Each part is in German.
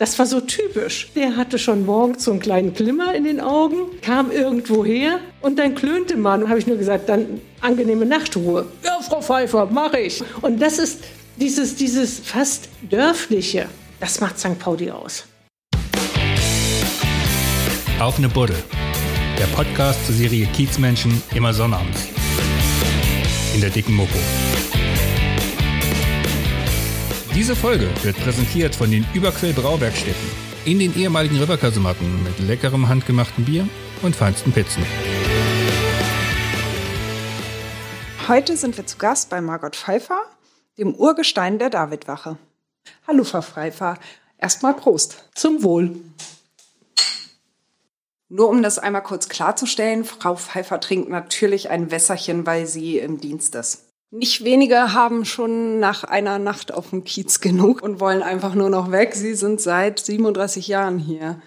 Das war so typisch. Der hatte schon morgens so einen kleinen Glimmer in den Augen, kam irgendwo her und dann klönte man. habe ich nur gesagt, dann angenehme Nachtruhe. Ja, Frau Pfeiffer, mache ich. Und das ist dieses, dieses fast dörfliche. Das macht St. Pauli aus. Auf eine Buddel. Der Podcast zur Serie Kiezmenschen immer sonnabends. In der dicken Mopo. Diese Folge wird präsentiert von den Überquell Brauwerkstätten in den ehemaligen Riverkasematten mit leckerem handgemachten Bier und feinsten Pizzen. Heute sind wir zu Gast bei Margot Pfeiffer, dem Urgestein der Davidwache. Hallo, Frau Pfeiffer. Erstmal Prost. Zum Wohl. Nur um das einmal kurz klarzustellen, Frau Pfeiffer trinkt natürlich ein Wässerchen, weil sie im Dienst ist. Nicht wenige haben schon nach einer Nacht auf dem Kiez genug und wollen einfach nur noch weg. Sie sind seit 37 Jahren hier.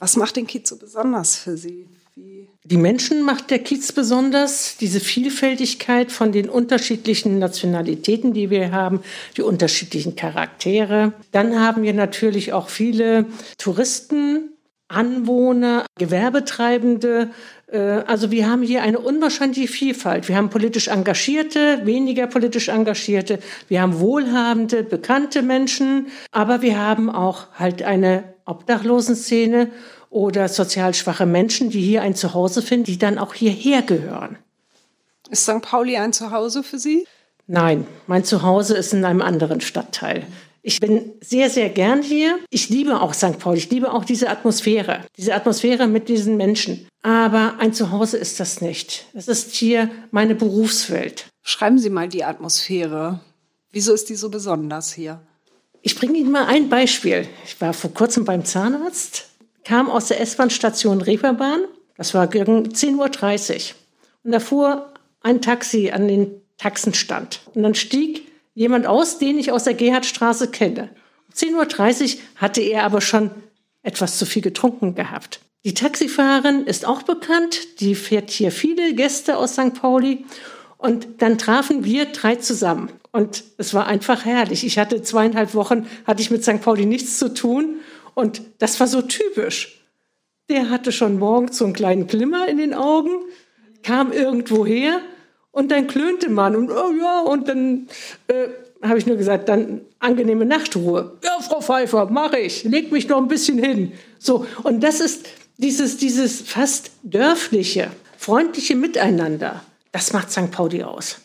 Was macht den Kiez so besonders für Sie? Wie die Menschen macht der Kiez besonders, diese Vielfältigkeit von den unterschiedlichen Nationalitäten, die wir haben, die unterschiedlichen Charaktere. Dann haben wir natürlich auch viele Touristen, Anwohner, Gewerbetreibende, äh, also wir haben hier eine unwahrscheinliche Vielfalt. Wir haben politisch Engagierte, weniger politisch Engagierte, wir haben wohlhabende, bekannte Menschen, aber wir haben auch halt eine Obdachlosenszene oder sozial schwache Menschen, die hier ein Zuhause finden, die dann auch hierher gehören. Ist St. Pauli ein Zuhause für Sie? Nein, mein Zuhause ist in einem anderen Stadtteil. Ich bin sehr, sehr gern hier. Ich liebe auch St. Pauli. Ich liebe auch diese Atmosphäre. Diese Atmosphäre mit diesen Menschen. Aber ein Zuhause ist das nicht. Es ist hier meine Berufswelt. Schreiben Sie mal die Atmosphäre. Wieso ist die so besonders hier? Ich bringe Ihnen mal ein Beispiel. Ich war vor kurzem beim Zahnarzt, kam aus der S-Bahn-Station Reeperbahn. Das war gegen 10.30 Uhr. Und da fuhr ein Taxi an den Taxenstand. Und dann stieg jemand aus, den ich aus der Gerhardstraße kenne. Um 10.30 Uhr hatte er aber schon etwas zu viel getrunken gehabt. Die Taxifahrerin ist auch bekannt, die fährt hier viele Gäste aus St. Pauli. Und dann trafen wir drei zusammen. Und es war einfach herrlich. Ich hatte zweieinhalb Wochen, hatte ich mit St. Pauli nichts zu tun. Und das war so typisch. Der hatte schon morgens so einen kleinen Glimmer in den Augen, kam irgendwo her und dann klönte man und oh ja, und dann äh, habe ich nur gesagt, dann angenehme Nachtruhe. Ja, Frau Pfeiffer, mache ich. Leg mich noch ein bisschen hin. So, und das ist dieses, dieses fast dörfliche, freundliche Miteinander. Das macht St. Pauli aus.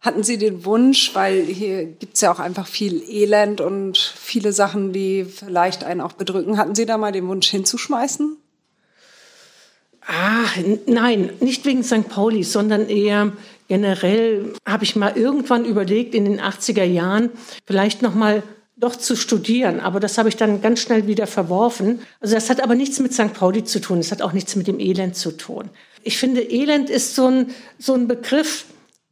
Hatten Sie den Wunsch, weil hier gibt es ja auch einfach viel Elend und viele Sachen, die vielleicht einen auch bedrücken, hatten Sie da mal den Wunsch hinzuschmeißen? Ah, nein, nicht wegen St. Pauli, sondern eher generell habe ich mal irgendwann überlegt in den 80er Jahren vielleicht noch mal doch zu studieren, aber das habe ich dann ganz schnell wieder verworfen. Also das hat aber nichts mit St. Pauli zu tun, es hat auch nichts mit dem Elend zu tun. Ich finde, Elend ist so ein, so ein Begriff,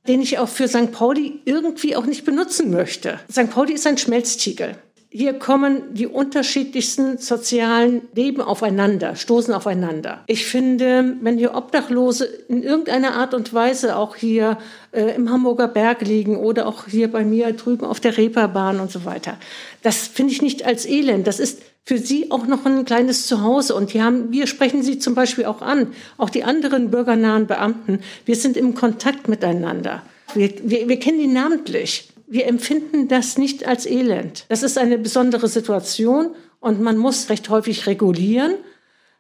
den ich auch für St. Pauli irgendwie auch nicht benutzen möchte. St. Pauli ist ein Schmelztiegel. Hier kommen die unterschiedlichsten sozialen Leben aufeinander, stoßen aufeinander. Ich finde, wenn hier Obdachlose in irgendeiner Art und Weise auch hier äh, im Hamburger Berg liegen oder auch hier bei mir drüben auf der Reeperbahn und so weiter, das finde ich nicht als Elend. Das ist für sie auch noch ein kleines Zuhause. Und hier haben, wir sprechen sie zum Beispiel auch an, auch die anderen bürgernahen Beamten. Wir sind im Kontakt miteinander. Wir, wir, wir kennen die namentlich wir empfinden das nicht als Elend. Das ist eine besondere Situation und man muss recht häufig regulieren,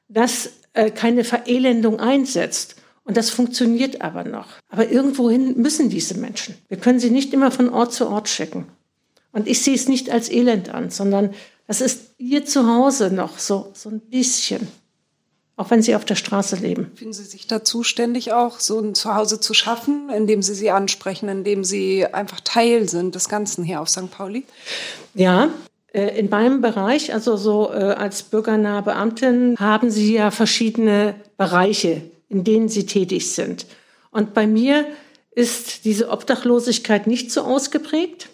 dass äh, keine Verelendung einsetzt. Und das funktioniert aber noch. Aber irgendwohin müssen diese Menschen. Wir können sie nicht immer von Ort zu Ort schicken. Und ich sehe es nicht als Elend an, sondern das ist ihr Zuhause noch so, so ein bisschen auch wenn sie auf der Straße leben. Fühlen Sie sich da zuständig auch, so ein Zuhause zu schaffen, indem Sie sie ansprechen, indem Sie einfach Teil sind des Ganzen hier auf St. Pauli? Ja, äh, in meinem Bereich, also so äh, als bürgernahe Beamtin, haben Sie ja verschiedene Bereiche, in denen Sie tätig sind. Und bei mir ist diese Obdachlosigkeit nicht so ausgeprägt.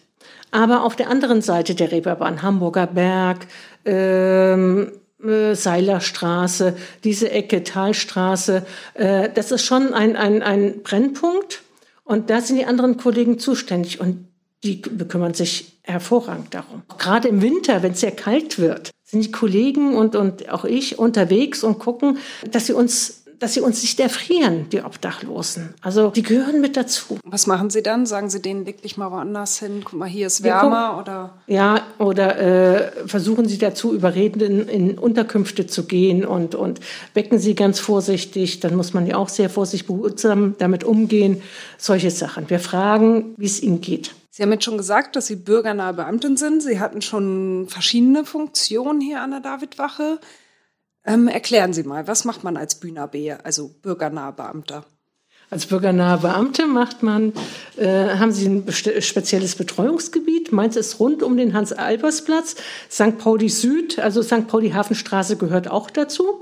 Aber auf der anderen Seite der Reeperbahn, Hamburger Berg, ähm, äh, Seilerstraße, diese Ecke, Talstraße, äh, das ist schon ein, ein, ein Brennpunkt. Und da sind die anderen Kollegen zuständig und die bekümmern sich hervorragend darum. Gerade im Winter, wenn es sehr kalt wird, sind die Kollegen und, und auch ich unterwegs und gucken, dass sie uns dass sie uns nicht erfrieren, die Obdachlosen. Also die gehören mit dazu. Was machen Sie dann? Sagen Sie denen, leg dich mal woanders hin, guck mal, hier ist wärmer oder? Ja, oder äh, versuchen Sie dazu überreden, in, in, Unterkünfte zu gehen und, und wecken Sie ganz vorsichtig. Dann muss man ja auch sehr vorsichtig behutsam damit umgehen. Solche Sachen. Wir fragen, wie es Ihnen geht. Sie haben jetzt schon gesagt, dass Sie bürgernahe Beamtin sind. Sie hatten schon verschiedene Funktionen hier an der Davidwache. Ähm, erklären Sie mal, was macht man als Bühner-B, also bürgernahe Beamter? Als bürgernahe Beamte macht man, äh, haben Sie ein spezielles Betreuungsgebiet. Meins ist rund um den Hans-Albers-Platz. St. Pauli Süd, also St. Pauli Hafenstraße gehört auch dazu.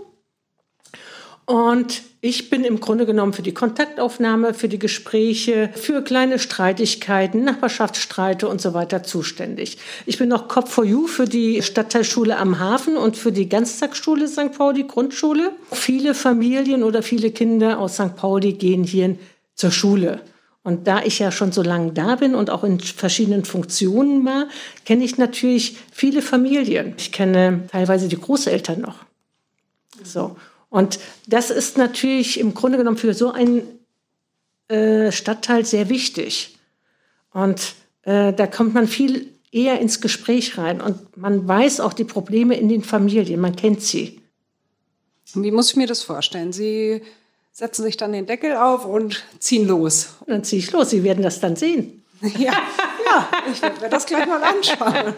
Und ich bin im Grunde genommen für die Kontaktaufnahme, für die Gespräche, für kleine Streitigkeiten, Nachbarschaftsstreite und so weiter zuständig. Ich bin auch Cop for You für die Stadtteilschule am Hafen und für die Ganztagsschule St. Pauli Grundschule. Viele Familien oder viele Kinder aus St. Pauli gehen hier zur Schule. Und da ich ja schon so lange da bin und auch in verschiedenen Funktionen war, kenne ich natürlich viele Familien. Ich kenne teilweise die Großeltern noch. So. Und das ist natürlich im Grunde genommen für so einen äh, Stadtteil sehr wichtig. Und äh, da kommt man viel eher ins Gespräch rein und man weiß auch die Probleme in den Familien, man kennt sie. Wie muss ich mir das vorstellen? Sie setzen sich dann den Deckel auf und ziehen los. Und dann ziehe ich los. Sie werden das dann sehen. Ja, ja ich werde das gleich mal anschauen.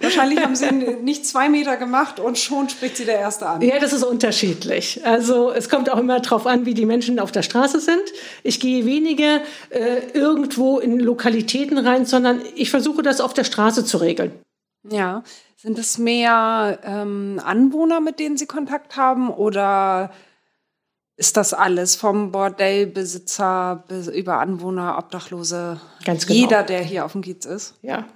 Wahrscheinlich haben Sie nicht zwei Meter gemacht und schon spricht Sie der Erste an. Ja, das ist unterschiedlich. Also es kommt auch immer darauf an, wie die Menschen auf der Straße sind. Ich gehe weniger äh, irgendwo in Lokalitäten rein, sondern ich versuche das auf der Straße zu regeln. Ja, sind es mehr ähm, Anwohner, mit denen Sie Kontakt haben oder ist das alles vom Bordellbesitzer über Anwohner, Obdachlose, Ganz genau. jeder, der hier auf dem Kiez ist? Ja.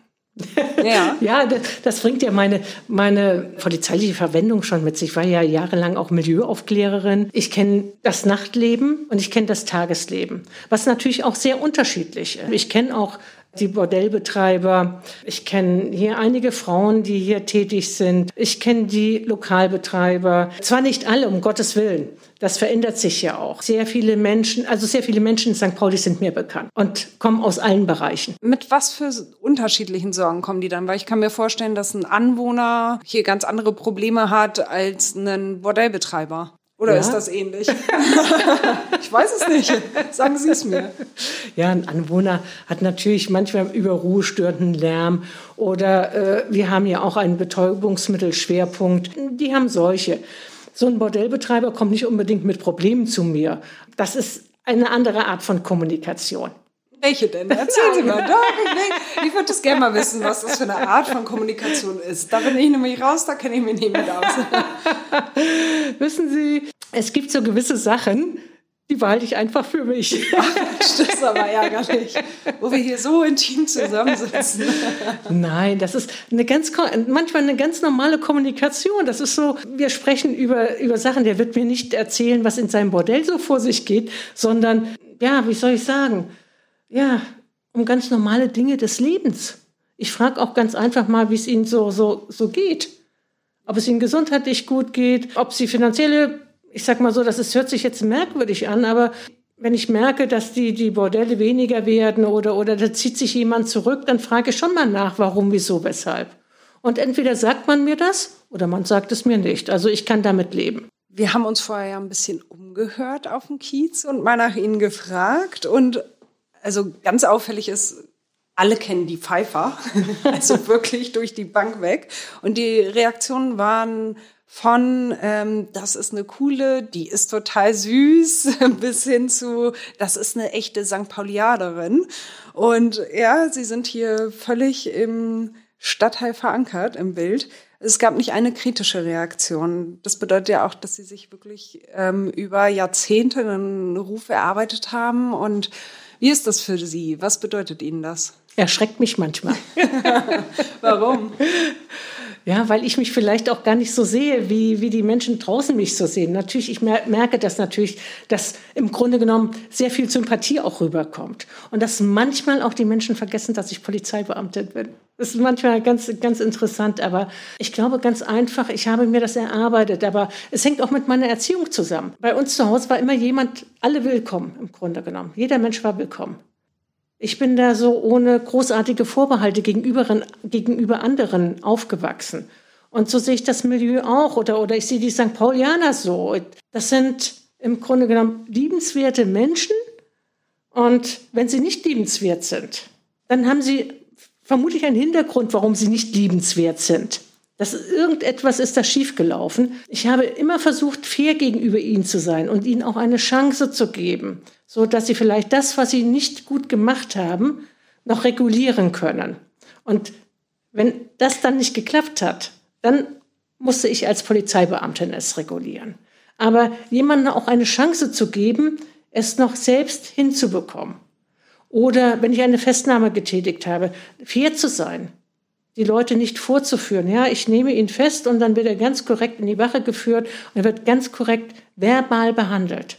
Ja, ja das, das bringt ja meine, meine polizeiliche Verwendung schon mit sich. Ich war ja jahrelang auch Milieuaufklärerin. Ich kenne das Nachtleben und ich kenne das Tagesleben, was natürlich auch sehr unterschiedlich ist. Ich kenne auch die Bordellbetreiber. Ich kenne hier einige Frauen, die hier tätig sind. Ich kenne die Lokalbetreiber. Zwar nicht alle, um Gottes Willen. Das verändert sich ja auch. Sehr viele Menschen, also sehr viele Menschen in St. Pauli sind mir bekannt und kommen aus allen Bereichen. Mit was für unterschiedlichen Sorgen kommen die dann? Weil ich kann mir vorstellen, dass ein Anwohner hier ganz andere Probleme hat als ein Bordellbetreiber. Oder ja? ist das ähnlich? ich weiß es nicht. Sagen Sie es mir. Ja, ein Anwohner hat natürlich manchmal über Ruhe störenden Lärm oder äh, wir haben ja auch einen Betäubungsmittelschwerpunkt. Die haben solche. So ein Bordellbetreiber kommt nicht unbedingt mit Problemen zu mir. Das ist eine andere Art von Kommunikation. Welche denn? Erzählen Sie mal. Doch, ich, ich würde das gerne mal wissen, was das für eine Art von Kommunikation ist. Da bin ich nämlich raus, da kenne ich mich nicht mit aus. wissen Sie, es gibt so gewisse Sachen, die behalte ich einfach für mich. Ach, das ist aber ärgerlich, wo wir hier so intim zusammensitzen. Nein, das ist eine ganz, manchmal eine ganz normale Kommunikation. Das ist so, wir sprechen über, über Sachen, der wird mir nicht erzählen, was in seinem Bordell so vor sich geht, sondern, ja, wie soll ich sagen, ja, um ganz normale Dinge des Lebens. Ich frage auch ganz einfach mal, wie es Ihnen so, so, so geht. Ob es Ihnen gesundheitlich gut geht, ob Sie finanzielle ich sag mal so, das ist, hört sich jetzt merkwürdig an, aber wenn ich merke, dass die, die Bordelle weniger werden oder, oder da zieht sich jemand zurück, dann frage ich schon mal nach, warum, wieso, weshalb. Und entweder sagt man mir das oder man sagt es mir nicht. Also ich kann damit leben. Wir haben uns vorher ja ein bisschen umgehört auf dem Kiez und mal nach Ihnen gefragt. Und also ganz auffällig ist, alle kennen die Pfeifer, also wirklich durch die Bank weg. Und die Reaktionen waren von, ähm, das ist eine coole, die ist total süß, bis hin zu, das ist eine echte St. Paulianerin. Und ja, sie sind hier völlig im Stadtteil verankert, im Bild. Es gab nicht eine kritische Reaktion. Das bedeutet ja auch, dass sie sich wirklich ähm, über Jahrzehnte einen Ruf erarbeitet haben. Und wie ist das für Sie? Was bedeutet Ihnen das? Erschreckt mich manchmal. Warum? Ja, weil ich mich vielleicht auch gar nicht so sehe, wie, wie die Menschen draußen mich so sehen. Natürlich, ich merke das natürlich, dass im Grunde genommen sehr viel Sympathie auch rüberkommt. Und dass manchmal auch die Menschen vergessen, dass ich Polizeibeamtin bin. Das ist manchmal ganz, ganz interessant, aber ich glaube ganz einfach, ich habe mir das erarbeitet, aber es hängt auch mit meiner Erziehung zusammen. Bei uns zu Hause war immer jemand, alle willkommen im Grunde genommen. Jeder Mensch war willkommen. Ich bin da so ohne großartige Vorbehalte gegenüber, gegenüber anderen aufgewachsen. Und so sehe ich das Milieu auch. Oder, oder ich sehe die St. Paulianer so. Das sind im Grunde genommen liebenswerte Menschen. Und wenn sie nicht liebenswert sind, dann haben sie vermutlich einen Hintergrund, warum sie nicht liebenswert sind. Das irgendetwas ist da schiefgelaufen. Ich habe immer versucht, fair gegenüber ihnen zu sein und ihnen auch eine Chance zu geben, so dass sie vielleicht das, was sie nicht gut gemacht haben, noch regulieren können. Und wenn das dann nicht geklappt hat, dann musste ich als Polizeibeamtin es regulieren. Aber jemandem auch eine Chance zu geben, es noch selbst hinzubekommen. Oder wenn ich eine Festnahme getätigt habe, fair zu sein, die Leute nicht vorzuführen. Ja, ich nehme ihn fest und dann wird er ganz korrekt in die Wache geführt und er wird ganz korrekt verbal behandelt.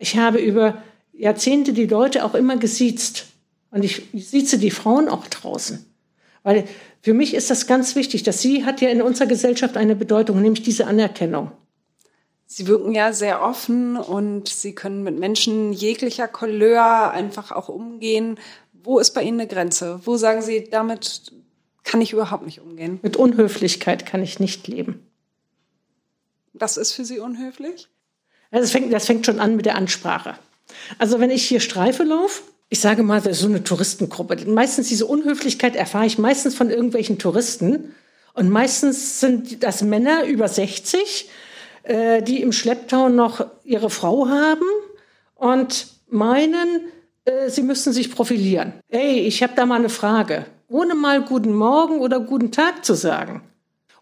Ich habe über Jahrzehnte die Leute auch immer gesiezt und ich sieze die Frauen auch draußen. Weil für mich ist das ganz wichtig, dass sie hat ja in unserer Gesellschaft eine Bedeutung, nämlich diese Anerkennung. Sie wirken ja sehr offen und Sie können mit Menschen jeglicher Couleur einfach auch umgehen. Wo ist bei Ihnen eine Grenze? Wo sagen Sie, damit kann ich überhaupt nicht umgehen. Mit Unhöflichkeit kann ich nicht leben. Das ist für Sie unhöflich? Also das, fängt, das fängt schon an mit der Ansprache. Also wenn ich hier Streife laufe, ich sage mal, das ist so eine Touristengruppe. Meistens diese Unhöflichkeit erfahre ich meistens von irgendwelchen Touristen. Und meistens sind das Männer über 60, äh, die im Schlepptau noch ihre Frau haben und meinen, äh, sie müssten sich profilieren. Hey, ich habe da mal eine Frage ohne mal guten Morgen oder guten Tag zu sagen.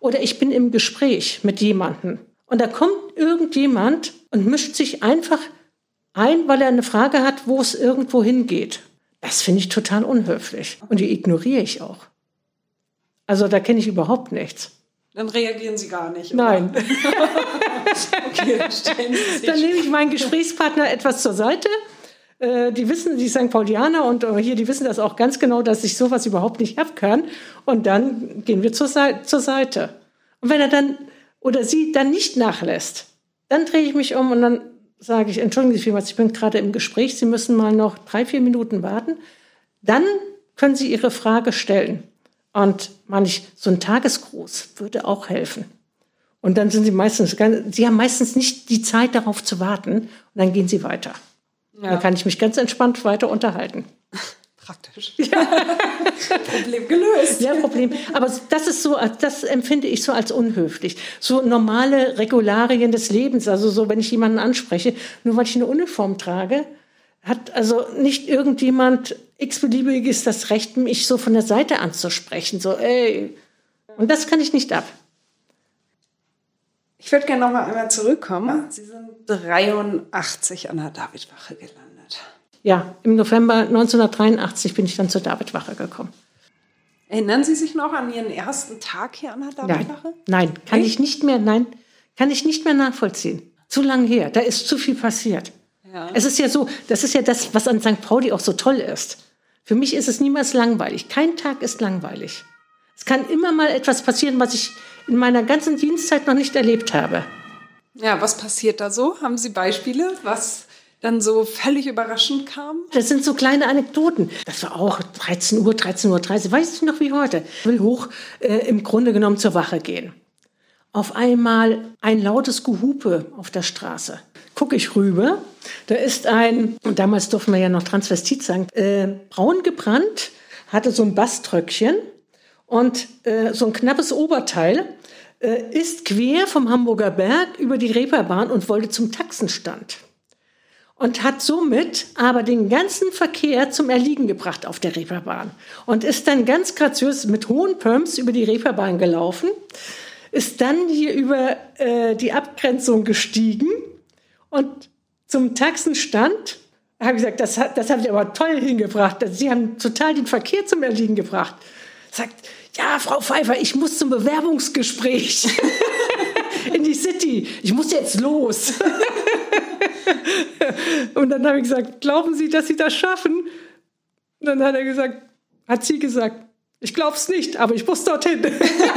Oder ich bin im Gespräch mit jemandem und da kommt irgendjemand und mischt sich einfach ein, weil er eine Frage hat, wo es irgendwo hingeht. Das finde ich total unhöflich und die ignoriere ich auch. Also da kenne ich überhaupt nichts. Dann reagieren Sie gar nicht. Oder? Nein. okay, dann nehme ich meinen Gesprächspartner etwas zur Seite äh, die wissen, die St. Paulianer und äh, hier, die wissen das auch ganz genau, dass ich sowas überhaupt nicht ab kann. Und dann gehen wir zur, Seite, zur Seite. Und wenn er dann oder sie dann nicht nachlässt, dann drehe ich mich um und dann sage ich, entschuldigen Sie vielmals, ich bin gerade im Gespräch, Sie müssen mal noch drei, vier Minuten warten. Dann können Sie Ihre Frage stellen. Und manch, so ein Tagesgruß würde auch helfen. Und dann sind Sie meistens, Sie haben meistens nicht die Zeit darauf zu warten und dann gehen Sie weiter. Ja. Da kann ich mich ganz entspannt weiter unterhalten. Praktisch. Ja. Problem gelöst. Ja, Problem. Aber das ist so, das empfinde ich so als unhöflich. So normale Regularien des Lebens. Also so, wenn ich jemanden anspreche, nur weil ich eine Uniform trage, hat also nicht irgendjemand x-beliebiges das Recht, mich so von der Seite anzusprechen. So, ey. Und das kann ich nicht ab. Ich würde gerne noch mal einmal zurückkommen. Sie sind 83 an der Davidwache gelandet. Ja, im November 1983 bin ich dann zur Davidwache gekommen. Erinnern Sie sich noch an Ihren ersten Tag hier an der Davidwache? Nein, nein kann Echt? ich nicht mehr, nein, kann ich nicht mehr nachvollziehen. Zu lang her, da ist zu viel passiert. Ja. Es ist ja so, das ist ja das, was an St. Pauli auch so toll ist. Für mich ist es niemals langweilig. Kein Tag ist langweilig. Es kann immer mal etwas passieren, was ich in meiner ganzen Dienstzeit noch nicht erlebt habe. Ja, was passiert da so? Haben Sie Beispiele, was dann so völlig überraschend kam? Das sind so kleine Anekdoten. Das war auch 13 Uhr, 13.30 Uhr, weiß ich noch wie heute. Ich will hoch äh, im Grunde genommen zur Wache gehen. Auf einmal ein lautes Gehupe auf der Straße. Gucke ich rüber, da ist ein, und damals durften wir ja noch Transvestit sagen, äh, braun gebrannt, hatte so ein Baströckchen und äh, so ein knappes Oberteil äh, ist quer vom Hamburger Berg über die Reeperbahn und wollte zum Taxenstand. Und hat somit aber den ganzen Verkehr zum Erliegen gebracht auf der Reeperbahn. Und ist dann ganz graziös mit hohen Pumps über die Reeperbahn gelaufen, ist dann hier über äh, die Abgrenzung gestiegen und zum Taxenstand habe ich gesagt, das, das habt ihr aber toll hingebracht. Sie haben total den Verkehr zum Erliegen gebracht. sagt, ja, Frau Pfeiffer, ich muss zum Bewerbungsgespräch in die City. Ich muss jetzt los. und dann habe ich gesagt, glauben Sie, dass Sie das schaffen? Und dann hat er gesagt, hat sie gesagt, ich glaube es nicht, aber ich muss dorthin.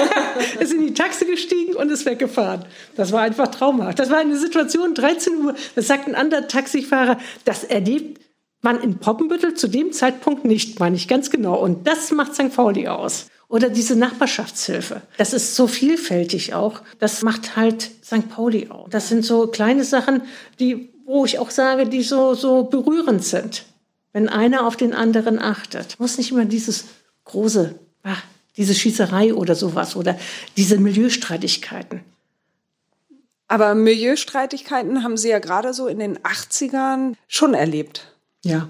ist in die Taxi gestiegen und ist weggefahren. Das war einfach traumhaft. Das war eine Situation, 13 Uhr, das sagt ein anderer Taxifahrer, das erlebt man in Poppenbüttel zu dem Zeitpunkt nicht, meine ich ganz genau. Und das macht St. Pauli aus. Oder diese Nachbarschaftshilfe. Das ist so vielfältig auch. Das macht halt St. Pauli auch. Das sind so kleine Sachen, die, wo ich auch sage, die so, so berührend sind. Wenn einer auf den anderen achtet. Muss nicht immer dieses große, ach, diese Schießerei oder sowas oder diese Milieustreitigkeiten. Aber Milieustreitigkeiten haben Sie ja gerade so in den 80ern schon erlebt. Ja.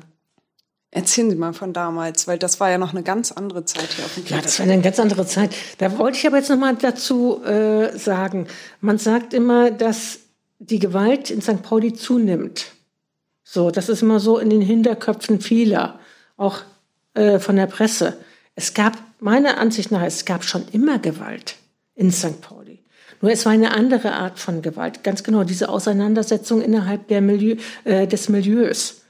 Erzählen Sie mal von damals, weil das war ja noch eine ganz andere Zeit hier auf dem Ja, das war eine ganz andere Zeit. Da wollte ich aber jetzt noch mal dazu äh, sagen. Man sagt immer, dass die Gewalt in St. Pauli zunimmt. So, das ist immer so in den Hinterköpfen vieler, auch äh, von der Presse. Es gab, meiner Ansicht nach, es gab schon immer Gewalt in St. Pauli. Nur es war eine andere Art von Gewalt. Ganz genau, diese Auseinandersetzung innerhalb der Milieu, äh, des Milieus,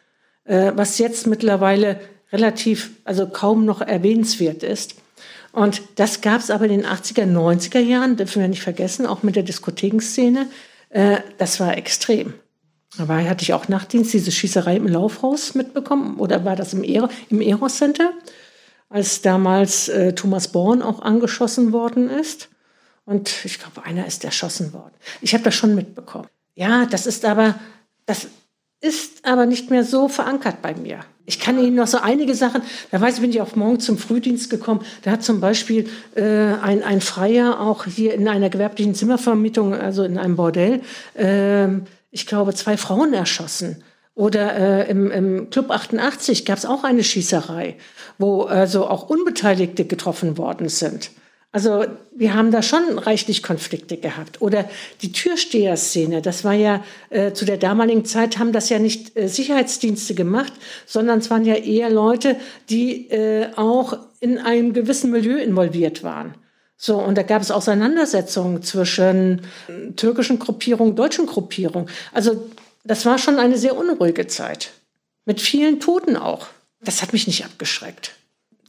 äh, was jetzt mittlerweile relativ, also kaum noch erwähnenswert ist. Und das gab es aber in den 80er, 90er Jahren, dürfen wir nicht vergessen, auch mit der Diskothekenszene. Äh, das war extrem. Dabei hatte ich auch Nachtdienst, diese Schießerei im Laufhaus mitbekommen. Oder war das im, Ero, im Eros Center? als damals äh, Thomas Born auch angeschossen worden ist. Und ich glaube, einer ist erschossen worden. Ich habe das schon mitbekommen. Ja, das ist aber, das ist aber nicht mehr so verankert bei mir. Ich kann Ihnen noch so einige Sachen, da weiß ich, bin ich auch morgen zum Frühdienst gekommen. Da hat zum Beispiel äh, ein, ein Freier auch hier in einer gewerblichen Zimmervermietung, also in einem Bordell, äh, ich glaube, zwei Frauen erschossen. Oder äh, im, im Club 88 gab es auch eine Schießerei, wo also auch Unbeteiligte getroffen worden sind. Also wir haben da schon reichlich Konflikte gehabt. Oder die Türsteher-Szene, das war ja äh, zu der damaligen Zeit, haben das ja nicht äh, Sicherheitsdienste gemacht, sondern es waren ja eher Leute, die äh, auch in einem gewissen Milieu involviert waren. So, und da gab es Auseinandersetzungen zwischen äh, türkischen Gruppierungen, deutschen Gruppierungen. Also das war schon eine sehr unruhige Zeit. Mit vielen Toten auch. Das hat mich nicht abgeschreckt.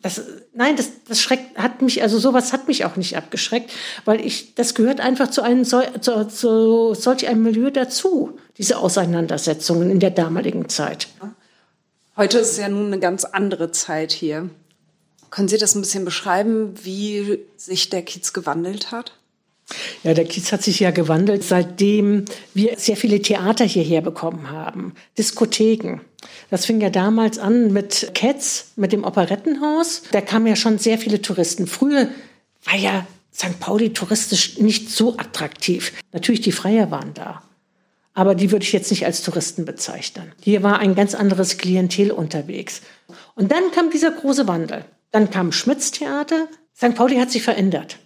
Das, nein, das, das schreckt, hat mich, also sowas hat mich auch nicht abgeschreckt, weil ich, das gehört einfach zu einem, zu, zu solch einem Milieu dazu, diese Auseinandersetzungen in der damaligen Zeit. Heute ist es ja nun eine ganz andere Zeit hier. Können Sie das ein bisschen beschreiben, wie sich der Kiez gewandelt hat? Ja, der Kiez hat sich ja gewandelt, seitdem wir sehr viele Theater hierher bekommen haben, Diskotheken. Das fing ja damals an mit Cats, mit dem Operettenhaus. Da kamen ja schon sehr viele Touristen. Früher war ja St. Pauli touristisch nicht so attraktiv. Natürlich, die Freier waren da. Aber die würde ich jetzt nicht als Touristen bezeichnen. Hier war ein ganz anderes Klientel unterwegs. Und dann kam dieser große Wandel. Dann kam Schmitz Theater. St. Pauli hat sich verändert.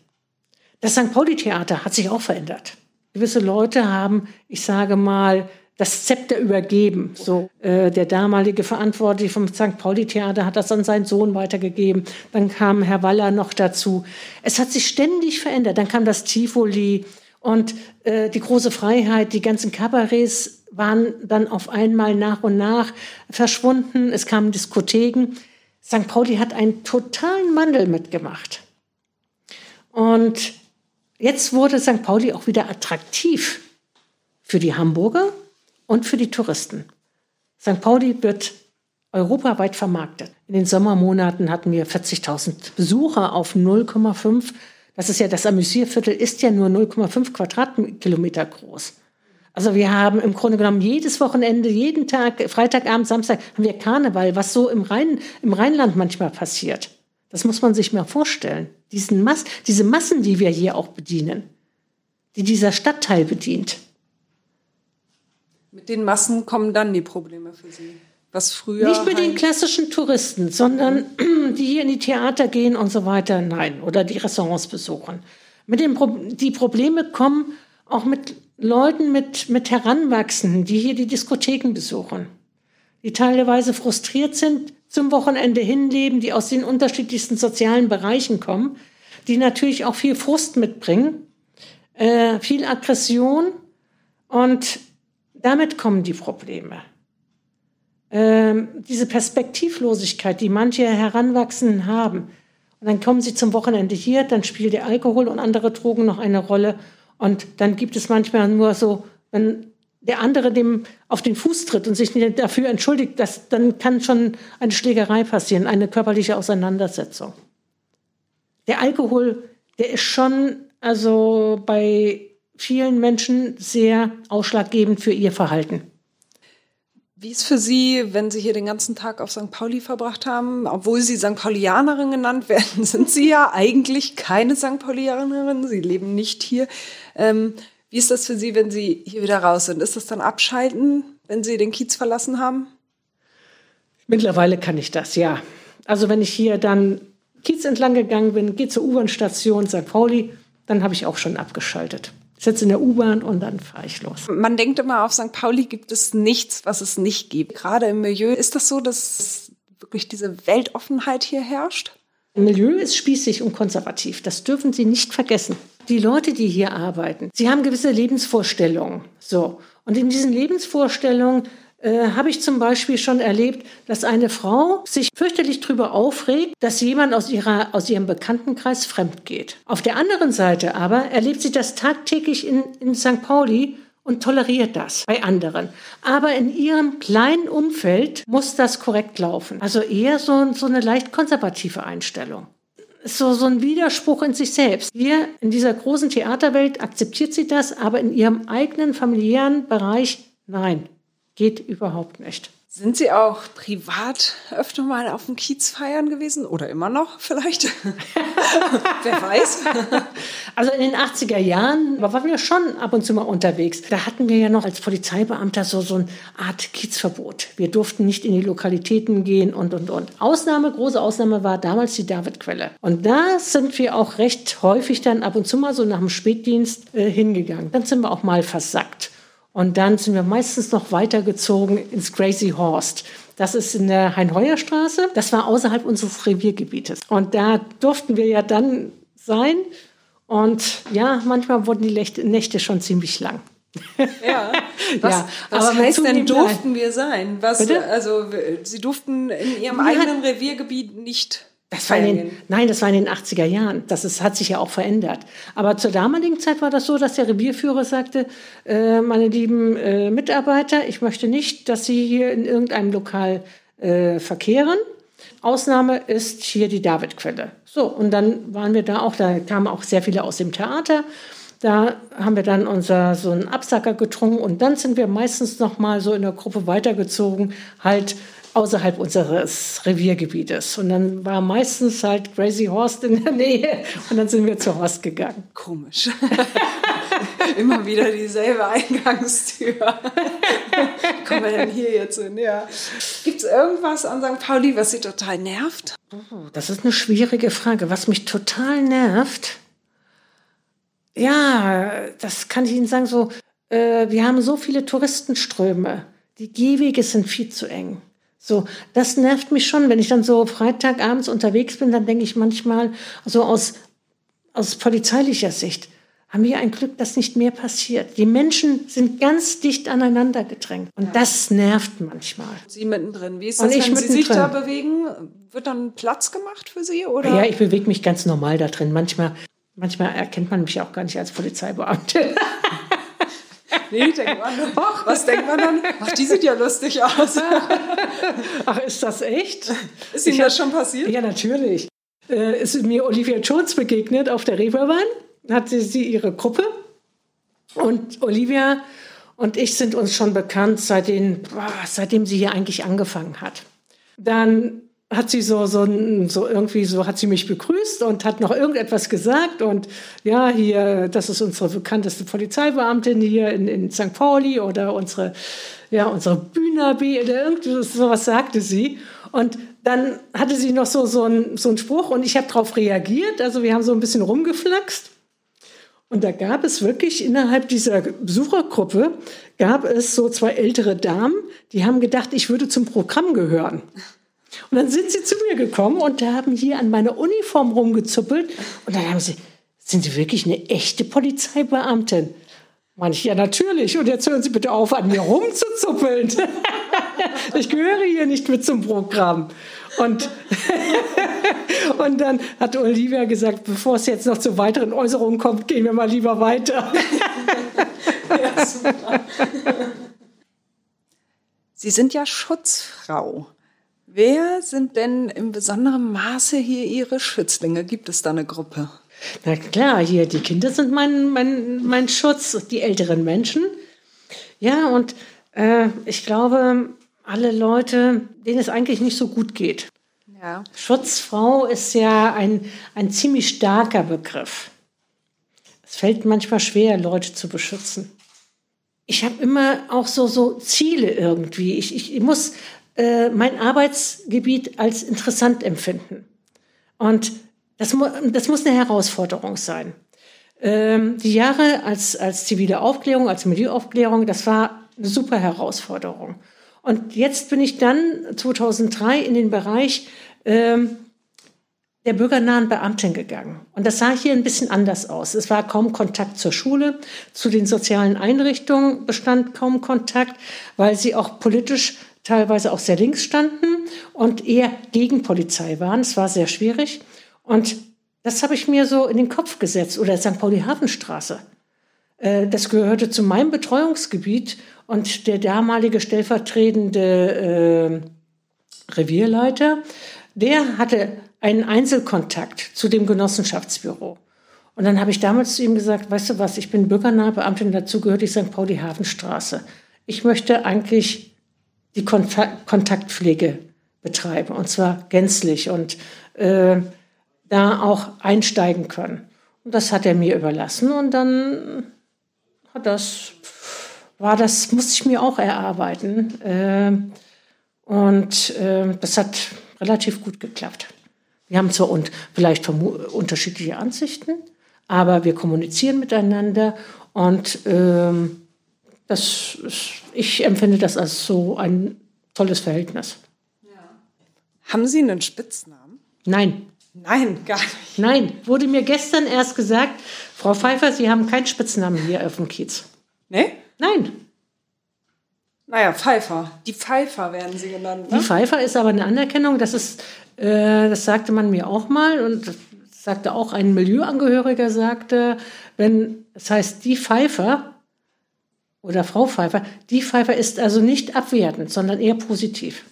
Das St. Pauli-Theater hat sich auch verändert. Gewisse Leute haben, ich sage mal, das Zepter übergeben. So, äh, der damalige Verantwortliche vom St. Pauli-Theater hat das an seinen Sohn weitergegeben. Dann kam Herr Waller noch dazu. Es hat sich ständig verändert. Dann kam das Tivoli und äh, die große Freiheit. Die ganzen Kabarets waren dann auf einmal nach und nach verschwunden. Es kamen Diskotheken. St. Pauli hat einen totalen Mandel mitgemacht. Und Jetzt wurde St. Pauli auch wieder attraktiv für die Hamburger und für die Touristen. St. Pauli wird europaweit vermarktet. In den Sommermonaten hatten wir 40.000 Besucher auf 0,5. Das ist ja das Amüsierviertel ist ja nur 0,5 Quadratkilometer groß. Also wir haben im Grunde genommen jedes Wochenende, jeden Tag, Freitagabend, Samstag haben wir Karneval, was so im, Rhein, im Rheinland manchmal passiert. Das muss man sich mal vorstellen. Diesen Mass, diese Massen, die wir hier auch bedienen, die dieser Stadtteil bedient. Mit den Massen kommen dann die Probleme für Sie. Was früher Nicht mit den klassischen Touristen, sondern die hier in die Theater gehen und so weiter, nein, oder die Restaurants besuchen. Mit den Pro die Probleme kommen auch mit Leuten, mit, mit Heranwachsenden, die hier die Diskotheken besuchen, die teilweise frustriert sind, zum Wochenende hinleben, die aus den unterschiedlichsten sozialen Bereichen kommen, die natürlich auch viel Frust mitbringen, äh, viel Aggression und damit kommen die Probleme. Ähm, diese Perspektivlosigkeit, die manche Heranwachsenden haben. Und dann kommen sie zum Wochenende hier, dann spielt der Alkohol und andere Drogen noch eine Rolle. Und dann gibt es manchmal nur so, wenn der andere dem auf den Fuß tritt und sich dafür entschuldigt, das, dann kann schon eine Schlägerei passieren, eine körperliche Auseinandersetzung. Der Alkohol, der ist schon also bei vielen Menschen sehr ausschlaggebend für ihr Verhalten. Wie ist für Sie, wenn Sie hier den ganzen Tag auf St. Pauli verbracht haben, obwohl Sie St. Paulianerin genannt werden, sind Sie ja eigentlich keine St. Paulianerin. Sie leben nicht hier. Ähm, wie ist das für Sie, wenn Sie hier wieder raus sind? Ist das dann Abschalten, wenn Sie den Kiez verlassen haben? Mittlerweile kann ich das, ja. Also wenn ich hier dann Kiez entlang gegangen bin, gehe zur U-Bahn-Station St. Pauli, dann habe ich auch schon abgeschaltet. Ich sitze in der U-Bahn und dann fahre ich los. Man denkt immer, auf St. Pauli gibt es nichts, was es nicht gibt. Gerade im Milieu. Ist das so, dass wirklich diese Weltoffenheit hier herrscht? Im Milieu ist spießig und konservativ. Das dürfen Sie nicht vergessen. Die Leute, die hier arbeiten, sie haben gewisse Lebensvorstellungen. So. Und in diesen Lebensvorstellungen äh, habe ich zum Beispiel schon erlebt, dass eine Frau sich fürchterlich darüber aufregt, dass jemand aus, ihrer, aus ihrem Bekanntenkreis fremd geht. Auf der anderen Seite aber erlebt sie das tagtäglich in, in St. Pauli und toleriert das bei anderen. Aber in ihrem kleinen Umfeld muss das korrekt laufen. Also eher so, so eine leicht konservative Einstellung. So, so ein Widerspruch in sich selbst. Hier in dieser großen Theaterwelt akzeptiert sie das, aber in ihrem eigenen familiären Bereich nein. Geht überhaupt nicht. Sind Sie auch privat öfter mal auf dem Kiez feiern gewesen? Oder immer noch vielleicht? Wer weiß. Also in den 80er Jahren waren wir schon ab und zu mal unterwegs. Da hatten wir ja noch als Polizeibeamter so, so eine Art Kiezverbot. Wir durften nicht in die Lokalitäten gehen und, und, und. Ausnahme, große Ausnahme war damals die Davidquelle. Und da sind wir auch recht häufig dann ab und zu mal so nach dem Spätdienst äh, hingegangen. Dann sind wir auch mal versackt. Und dann sind wir meistens noch weitergezogen ins Crazy Horst. Das ist in der Heinheuerstraße. Das war außerhalb unseres Reviergebietes. Und da durften wir ja dann sein. Und ja, manchmal wurden die Nächte schon ziemlich lang. Ja, was, ja, was heißt denn durften wir sein? Was, Bitte? also Sie durften in Ihrem ja. eigenen Reviergebiet nicht das war in den, nein, das war in den 80er Jahren. Das ist, hat sich ja auch verändert. Aber zur damaligen Zeit war das so, dass der Revierführer sagte, äh, meine lieben äh, Mitarbeiter, ich möchte nicht, dass Sie hier in irgendeinem Lokal äh, verkehren. Ausnahme ist hier die Davidquelle. So, und dann waren wir da auch, da kamen auch sehr viele aus dem Theater. Da haben wir dann unser so einen Absacker getrunken und dann sind wir meistens noch mal so in der Gruppe weitergezogen, halt außerhalb unseres Reviergebietes. Und dann war meistens halt Crazy Horst in der Nähe und dann sind wir zu Horst gegangen. Komisch. Immer wieder dieselbe Eingangstür. Kommen wir denn hier jetzt hin? Ja. Gibt es irgendwas an St. Pauli, was Sie total nervt? Oh, das ist eine schwierige Frage. Was mich total nervt, ja, das kann ich Ihnen sagen, so, äh, wir haben so viele Touristenströme. Die Gehwege sind viel zu eng. So, das nervt mich schon. Wenn ich dann so Freitagabends unterwegs bin, dann denke ich manchmal, so aus, aus polizeilicher Sicht, haben wir ein Glück, dass nicht mehr passiert. Die Menschen sind ganz dicht aneinander gedrängt. Und ja. das nervt manchmal. Sie mittendrin. Wie ist das, wenn Sie sich da bewegen? Wird dann Platz gemacht für Sie? Oder? Ja, ich bewege mich ganz normal da drin. Manchmal, manchmal erkennt man mich auch gar nicht als Polizeibeamte. Nee, denkt man doch. Was denkt man dann? Ach, die sieht ja lustig aus. Ach, ist das echt? Ist Ihnen das schon passiert? Ja, natürlich. Äh, ist mir Olivia Jones begegnet auf der Reeperbahn. Hatte sie ihre Gruppe. Und Olivia und ich sind uns schon bekannt, seitdem, seitdem sie hier eigentlich angefangen hat. Dann hat sie so, so, so irgendwie so, hat sie mich begrüßt und hat noch irgendetwas gesagt und ja, hier, das ist unsere bekannteste Polizeibeamtin hier in, in St. Pauli oder unsere, ja, unsere Bühnerbi oder irgendwas, sowas sagte sie. Und dann hatte sie noch so, so, ein, so einen Spruch und ich habe darauf reagiert. Also wir haben so ein bisschen rumgeflaxt. Und da gab es wirklich innerhalb dieser Besuchergruppe, gab es so zwei ältere Damen, die haben gedacht, ich würde zum Programm gehören. Und dann sind sie zu mir gekommen und haben hier an meiner Uniform rumgezuppelt. Und dann haben sie, sind Sie wirklich eine echte Polizeibeamtin? Manche, ja, natürlich. Und jetzt hören Sie bitte auf, an mir rumzuzuppeln. ich gehöre hier nicht mit zum Programm. Und, und dann hat Olivia gesagt, bevor es jetzt noch zu weiteren Äußerungen kommt, gehen wir mal lieber weiter. ja. Sie sind ja Schutzfrau. Wer sind denn im besonderen Maße hier Ihre Schützlinge? Gibt es da eine Gruppe? Na klar, hier die Kinder sind mein, mein, mein Schutz, die älteren Menschen. Ja, und äh, ich glaube, alle Leute, denen es eigentlich nicht so gut geht. Ja. Schutzfrau ist ja ein, ein ziemlich starker Begriff. Es fällt manchmal schwer, Leute zu beschützen. Ich habe immer auch so, so Ziele irgendwie. Ich, ich, ich muss äh, mein Arbeitsgebiet als interessant empfinden. Und das, mu das muss eine Herausforderung sein. Ähm, die Jahre als, als zivile Aufklärung, als Milieuaufklärung, das war eine super Herausforderung. Und jetzt bin ich dann 2003 in den Bereich ähm, der bürgernahen Beamtin gegangen. Und das sah hier ein bisschen anders aus. Es war kaum Kontakt zur Schule, zu den sozialen Einrichtungen bestand kaum Kontakt, weil sie auch politisch teilweise auch sehr links standen und eher gegen Polizei waren. Es war sehr schwierig. Und das habe ich mir so in den Kopf gesetzt. Oder St. Pauli-Hafenstraße. Äh, das gehörte zu meinem Betreuungsgebiet und der damalige stellvertretende äh, Revierleiter, der hatte einen Einzelkontakt zu dem Genossenschaftsbüro. Und dann habe ich damals zu ihm gesagt, weißt du was, ich bin bürgernahe Beamtin, dazu gehört die St. Pauli-Hafenstraße. Ich möchte eigentlich die Kontakt Kontaktpflege betreiben, und zwar gänzlich und äh, da auch einsteigen können. Und das hat er mir überlassen und dann hat das, war das, musste ich mir auch erarbeiten. Äh, und äh, das hat relativ gut geklappt. Wir haben zwar und vielleicht unterschiedliche Ansichten, aber wir kommunizieren miteinander und ähm, das, ich empfinde das als so ein tolles Verhältnis. Ja. Haben Sie einen Spitznamen? Nein. Nein, gar nicht. Nein, wurde mir gestern erst gesagt, Frau Pfeiffer, Sie haben keinen Spitznamen hier auf dem Kiez. Nee? Nein. Naja, Pfeiffer. Die Pfeiffer werden sie genannt. Ne? Die Pfeiffer ist aber eine Anerkennung. Das ist, äh, das sagte man mir auch mal und sagte auch ein Milieuangehöriger, sagte, wenn, das heißt, die Pfeiffer oder Frau Pfeiffer, die Pfeiffer ist also nicht abwertend, sondern eher positiv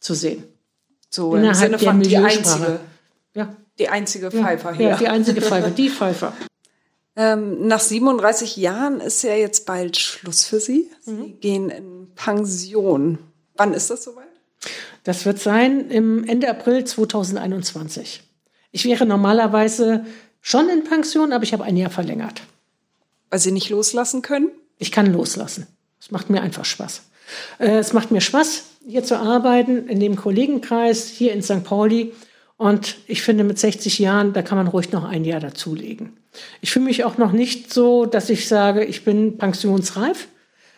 zu sehen. So im Sinne von die einzige. Ja. Die einzige Pfeifer ja, hier. Ja, die einzige Pfeifer, die Pfeifer. Ähm, nach 37 Jahren ist ja jetzt bald Schluss für Sie. Sie mhm. gehen in Pension. Wann ist das soweit? Das wird sein im Ende April 2021. Ich wäre normalerweise schon in Pension, aber ich habe ein Jahr verlängert. Weil Sie nicht loslassen können? Ich kann loslassen. Es macht mir einfach Spaß. Äh, es macht mir Spaß, hier zu arbeiten, in dem Kollegenkreis, hier in St. Pauli. Und ich finde, mit 60 Jahren, da kann man ruhig noch ein Jahr dazulegen. Ich fühle mich auch noch nicht so, dass ich sage, ich bin pensionsreif.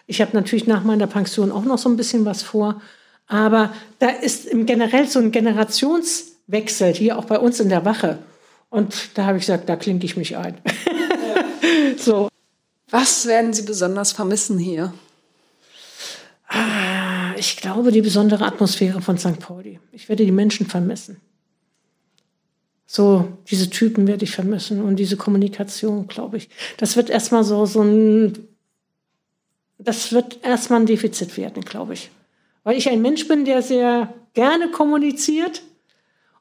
Ich habe natürlich nach meiner Pension auch noch so ein bisschen was vor. Aber da ist im generell so ein Generationswechsel hier auch bei uns in der Wache. Und da habe ich gesagt, da klinke ich mich ein. so. Was werden Sie besonders vermissen hier? Ah, ich glaube, die besondere Atmosphäre von St. Pauli. Ich werde die Menschen vermissen. So, diese Typen werde ich vermissen und diese Kommunikation, glaube ich. Das wird erstmal so, so ein, das wird erstmal ein Defizit werden, glaube ich. Weil ich ein Mensch bin, der sehr gerne kommuniziert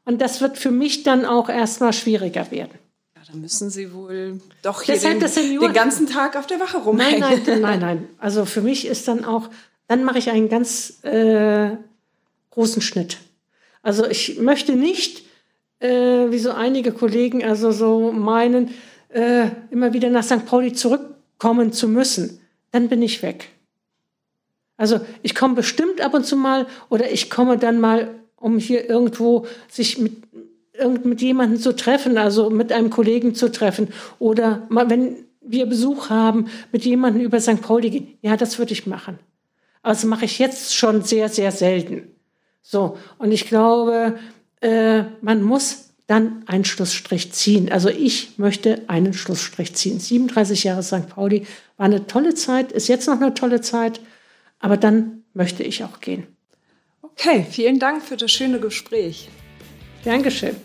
und das wird für mich dann auch erstmal schwieriger werden. Dann müssen Sie wohl doch hier den, den, ganzen Tag auf der Wache rumhängen. Nein, nein, nein, nein. Also für mich ist dann auch, dann mache ich einen ganz äh, großen Schnitt. Also ich möchte nicht äh, wie so einige Kollegen also so meinen, äh, immer wieder nach St. Pauli zurückkommen zu müssen, dann bin ich weg. Also ich komme bestimmt ab und zu mal oder ich komme dann mal, um hier irgendwo sich mit irgend mit jemandem zu treffen, also mit einem Kollegen zu treffen oder mal, wenn wir Besuch haben, mit jemandem über St. Pauli gehen. Ja, das würde ich machen. Also mache ich jetzt schon sehr, sehr selten. So, und ich glaube, äh, man muss dann einen Schlussstrich ziehen. Also ich möchte einen Schlussstrich ziehen. 37 Jahre St. Pauli war eine tolle Zeit, ist jetzt noch eine tolle Zeit, aber dann möchte ich auch gehen. Okay, vielen Dank für das schöne Gespräch. Dankeschön.